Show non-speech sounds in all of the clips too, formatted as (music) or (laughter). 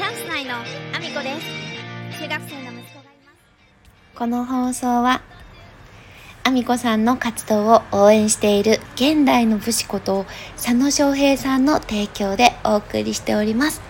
チャンス内のアミコです中学生の息子がいますこの放送は、アミコさんの活動を応援している現代の武士こと佐野翔平さんの提供でお送りしております。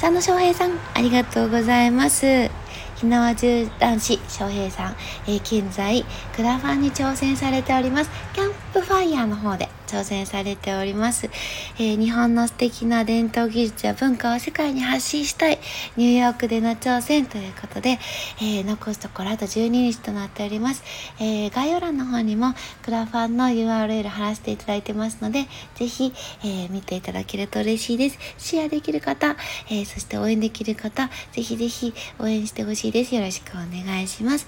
佐野翔平さん、ありがとうございます。ひなわ銃男子翔平さん、えー現在、クラファンに挑戦されております。キャンプファイヤーの方で挑戦されております。えー日本の素敵な伝統技術や文化を世界に発信したいニューヨークでの挑戦ということで、えー残すところあと12日となっております。えー概要欄の方にもクラファンの URL 貼らせていただいてますので、ぜひ、え見ていただけると嬉しいです。シェアできる方、えそして応援できる方、ぜひぜひ応援してほしいです。よろしくお願いします。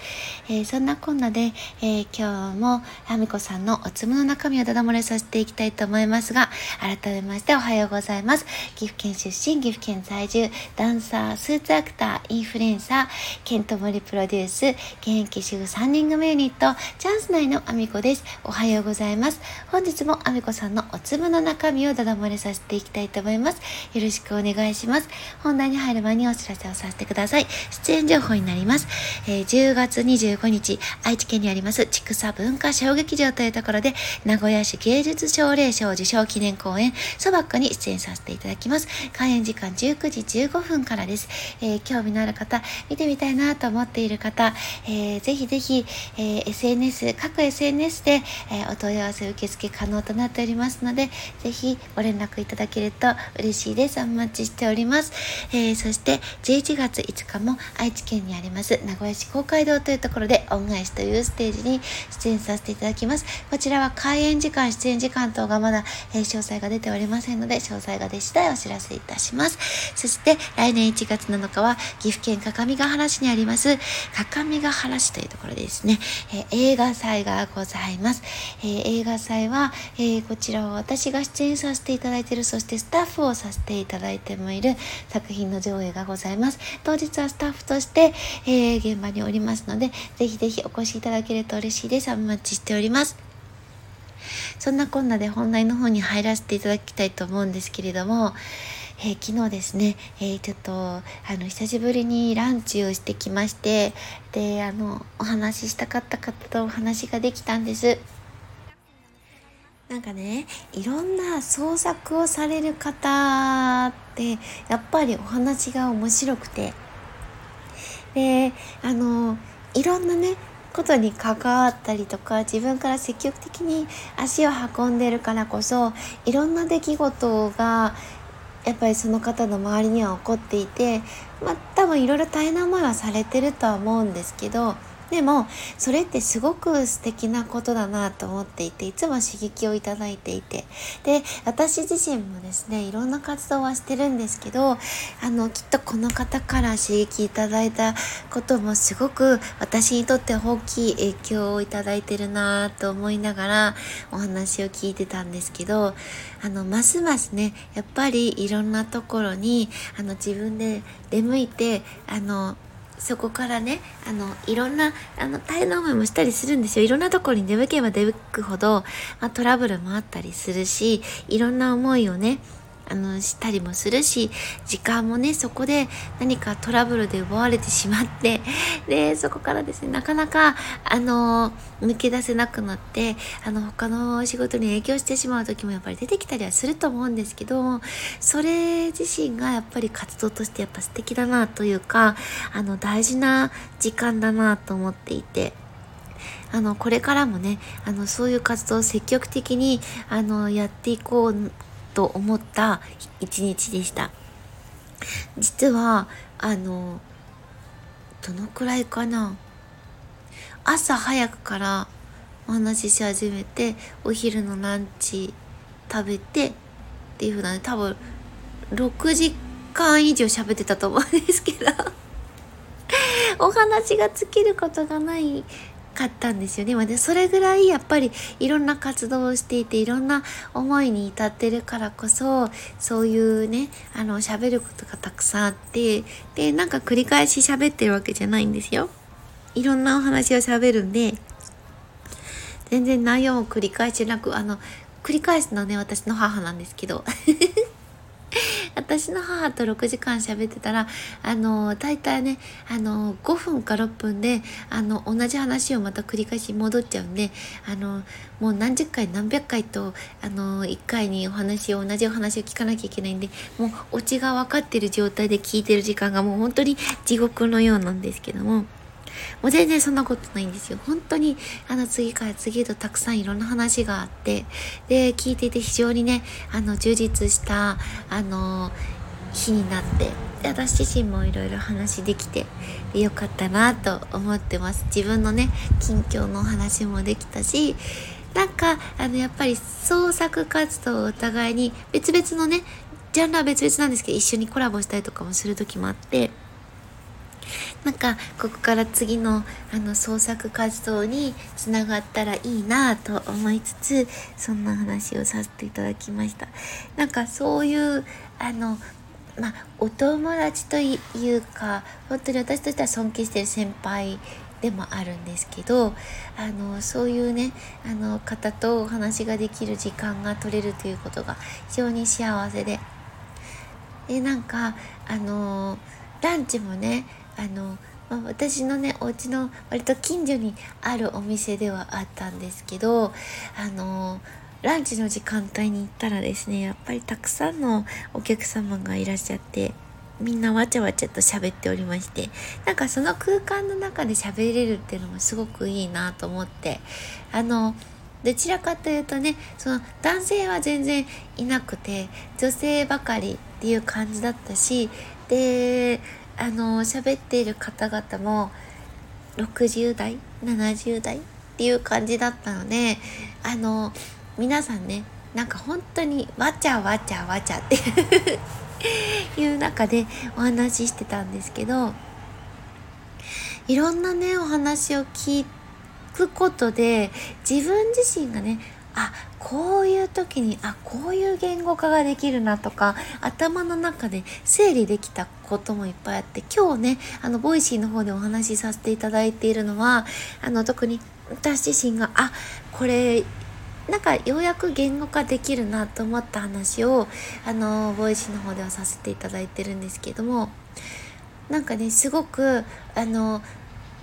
えそんなこんなで、え今日もあみこさんのおつむの中身をだだ漏れさせていきたいと思いますが、改めましておはようございます。岐阜県出身、岐阜県在住、ダンサー、スーツアクター、インフルエンサー、ケントモリプロデュース、現役主婦3人組ユニット、チャンス内のあみこです。おはようございます。本日もあみこさんのおつむの中身をだだ漏れさせていきたいと思います。よろしくお願いします。本題に入る前にお知らせをさせてください。出演情報になります。えー10月25日、愛知県にあります、千草文化小劇場というところで、名古屋市芸術奨励賞受賞記念公演、そばっかに出演させていただきます。開演時間19時15分からです。えー興味のある方、見てみたいなと思っている方、えーぜひぜひ、えー SNS、各 SNS で、えーお問い合わせ受付可能となっておりますので、ぜひご連絡いただけると嬉しいです。お待ちしております。えーそして、11月5日も愛知県にあります、名古屋市公会堂というところで、恩返しというステージに出演させていただきます。こちらは開演時間、出演時間等がまだ、えー詳細が出ておりませんので、詳細が出次第お知らせいたします。そして、来年1月7日は、岐阜県各務原市にあります、各務原市というところでですね、えー映画祭がございます。えー映画祭は、えーこちらは私が出演させていただいている、そしてスタッフをさせていただいてもいる作品の上映がございます。当日はスタッフとして、えー現場におりますので、ぜひぜひお越しいただけると嬉しいです。お待ちしております。そんなこんなで本題の方に入らせていただきたいと思うんですけれども、えー昨日ですね、えーちょっとあの久しぶりにランチをしてきましてであのお話ししたかった方とお話ができたんです。なんかねいろんな創作をされる方ってやっぱりお話が面白くてであのいろんなねことに関わったりとか自分から積極的に足を運んでるからこそいろんな出来事がやっぱりその方の周りには起こっていてまあ多分いろいろ大変な思いはされてるとは思うんですけどでもそれってすごく素敵なことだなと思っていていつも刺激をいただいていて。で私自身もですねいろんな活動はしてるんですけどあのきっとこの方から刺激いただいたこともすごく私にとって大きい影響をいただいてるなと思いながらお話を聞いてたんですけどあのますますねやっぱりいろんなところにあの自分で出向いてあのそこからねあのいろんなあの大変な思いもしたりするんですよ。いろんなところに出向けば出向くほど、まあ、トラブルもあったりするしいろんな思いをねあのしたりもするし時間もねそこで何かトラブルで奪われてしまって (laughs) でそこからですねなかなかあの抜け出せなくなってあの他の仕事に影響してしまう時もやっぱり出てきたりはすると思うんですけどそれ自身がやっぱり活動としてやっぱ素敵だなというかあの大事な時間だなと思っていて。あのこれからもねあのそういう活動を積極的にあのやっていこうと思った一日でした。実はあのどのくらいかな？朝早くからお話しし始めてお昼のランチ食べてっていうふうなね多分6時間以上喋ってたと思うんですけど。お話が尽きることがないかったんですよね。まあでそれぐらいやっぱりいろんな活動をしていていろんな思いに至ってるからこそそういうねあの喋ることがたくさんあってでなんか繰り返し喋ってるわけじゃないんですよ。いろんなお話を喋るんで全然内容も繰り返しなくあの繰り返すのはね私の母なんですけど私の母と6時間喋ってたら、あの、大体ね、あの、5分か6分で、あの、同じ話をまた繰り返し戻っちゃうんで、あの、もう何十回何百回と、あの、1回にお話を、同じお話を聞かなきゃいけないんで、もうオチが分かってる状態で聞いてる時間がもう本当に地獄のようなんですけども、もう全然そんなことないんですよ。本当に、あの、次から次へとたくさんいろんな話があって、で、聞いていて非常にね、あの、充実した、あの、日になって、で私自身もいろいろ話できてよかったなと思ってます。自分のね、近況の話もできたし、なんか、あの、やっぱり創作活動をお互いに別々のね、ジャンルは別々なんですけど、一緒にコラボしたりとかもする時もあって、なんかここから次のあの創作活動につながったらいいなと思いつつそんな話をさせていただきました。なんかそういうあのまあお友達というか本当に私としては尊敬してる先輩でもあるんですけどあのそういうねあの方とお話ができる時間が取れるということが非常に幸せで。でなんかあのランチもねあの、まあ、私のねお家の割と近所にあるお店ではあったんですけどあのランチの時間帯に行ったらですねやっぱりたくさんのお客様がいらっしゃってみんなわちゃわちゃと喋っておりましてなんかその空間の中で喋れるっていうのもすごくいいなと思ってあのどちらかというとねその男性は全然いなくて女性ばかりっていう感じだったしであの喋っている方々も60代70代っていう感じだったのであの皆さんねなんか本当にわちゃわちゃわちゃって (laughs) いう中でお話ししてたんですけどいろんなねお話を聞くことで自分自身がねあこういう時にあこういう言語化ができるなとか頭の中で整理できたこともいっぱいあって今日ねあの Voicy の方でお話しさせていただいているのはあの特に私自身があこれなんかようやく言語化できるなと思った話をあの Voicy の方ではさせていただいてるんですけどもなんかねすごくあの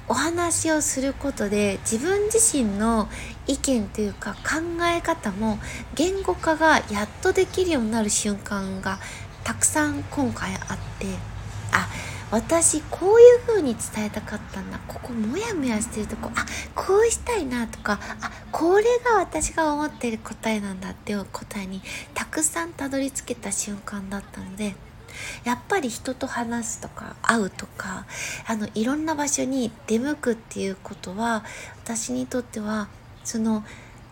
お話をすることで自分自身の意見というか考え方も言語化がやっとできるようになる瞬間がたくさん今回あってあ私こういう風に伝えたかったんだここモヤモヤしてるとこあこうしたいなとかあこれが私が思ってる答えなんだっていう答えにたくさんたどり着けた瞬間だったのでやっぱり人と話すとか会うとかあのいろんな場所に出向くっていうことは私にとってはその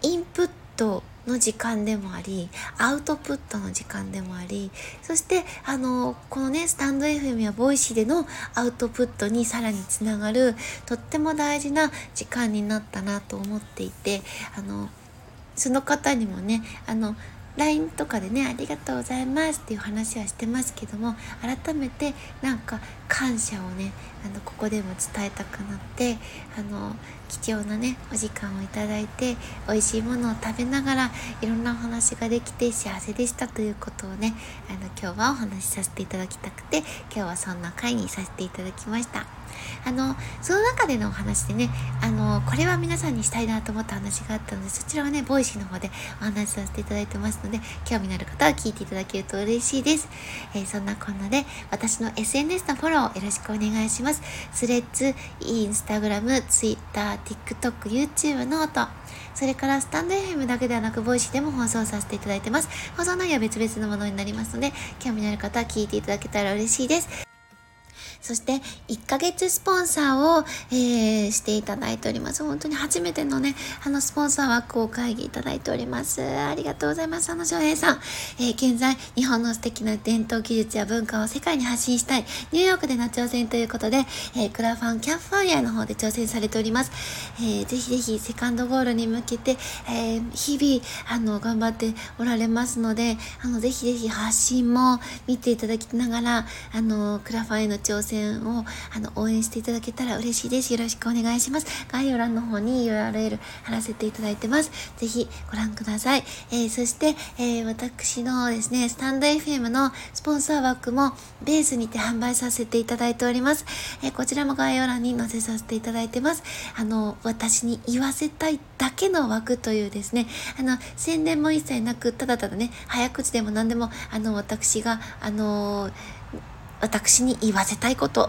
インプットの時間でもありアウトプットの時間でもありそしてあのこのねスタンド FM や Voicy でのアウトプットにさらにつながるとっても大事な時間になったなと思っていてあのその方にもねあの LINE とかでねありがとうございますっていう話はしてますけども改めてなんか感謝をねあのここでも伝えたくなってあの貴重なねお時間をいただいて美味しいものを食べながらいろんなお話ができて幸せでしたということをねあの今日はお話しさせていただきたくて今日はそんな回にさせていただきました。あのその中でのお話でねあのこれは皆さんにしたいなと思った話があったのでそちらはね Voicy の方でお話しさせていただいてますので興味のある方は聞いていただけると嬉しいです、えー、そんなこんなで私の SNS のフォローよろしくお願いします Threads Instagram Twitter TikTok YouTube note それからスタンド FM だけではなく、 Voicy でも放送させていただいてます。放送内容は別々のものになりますので、興味のある方は聞いていただけたら嬉しいです。そして1ヶ月スポンサーを、えー、していただいております。本当に初めてのね、あのスポンサー枠を会議いただいております。ありがとうございます。佐野翔平さん。えー、現在、日本の素敵な伝統技術や文化を世界に発信したい、ニューヨークでの挑戦ということで、えー、クラファンキャンプファイヤーの方で挑戦されております。えー、ぜひぜひセカンドゴールに向けて、えー、日々、あの、頑張っておられますので、あの、ぜひぜひ発信も見ていただきながら、あの、クラファンへの挑戦戦をあの応援していただけたら嬉しいです。よろしくお願いします。概要欄の方に URL 貼らせていただいてます。ぜひご覧ください。えー、そして、えー、私のですね、スタンド FM のスポンサー枠もベースにて販売させていただいております。えー、こちらも概要欄に載せさせていただいてます。あの、私に言わせたいだけの枠というですね、あの、宣伝も一切なく、ただただね、早口でも何でも、あの、私が、あの私に言わせたいこと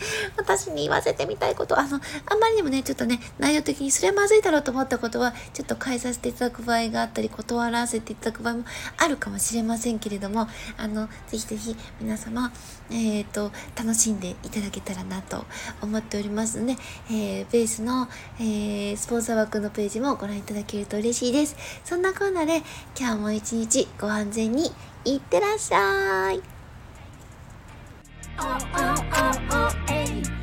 (laughs) 私に言わせてみたいこと、あの、あんまりにもね、ちょっとね、内容的にそれはまずいだろうと思ったことは、ちょっと変えさせていただく場合があったり、断らせていただく場合もあるかもしれませんけれども、あの、ぜひぜひ皆様、えっ、ー、と、楽しんでいただけたらなと思っておりますので、えー、ベースの、えー、スポンサー枠のページもご覧いただけると嬉しいです。そんなこんなで、今日も一日ご安全にいってらっしゃい。oh, oh, oh, oh, hey.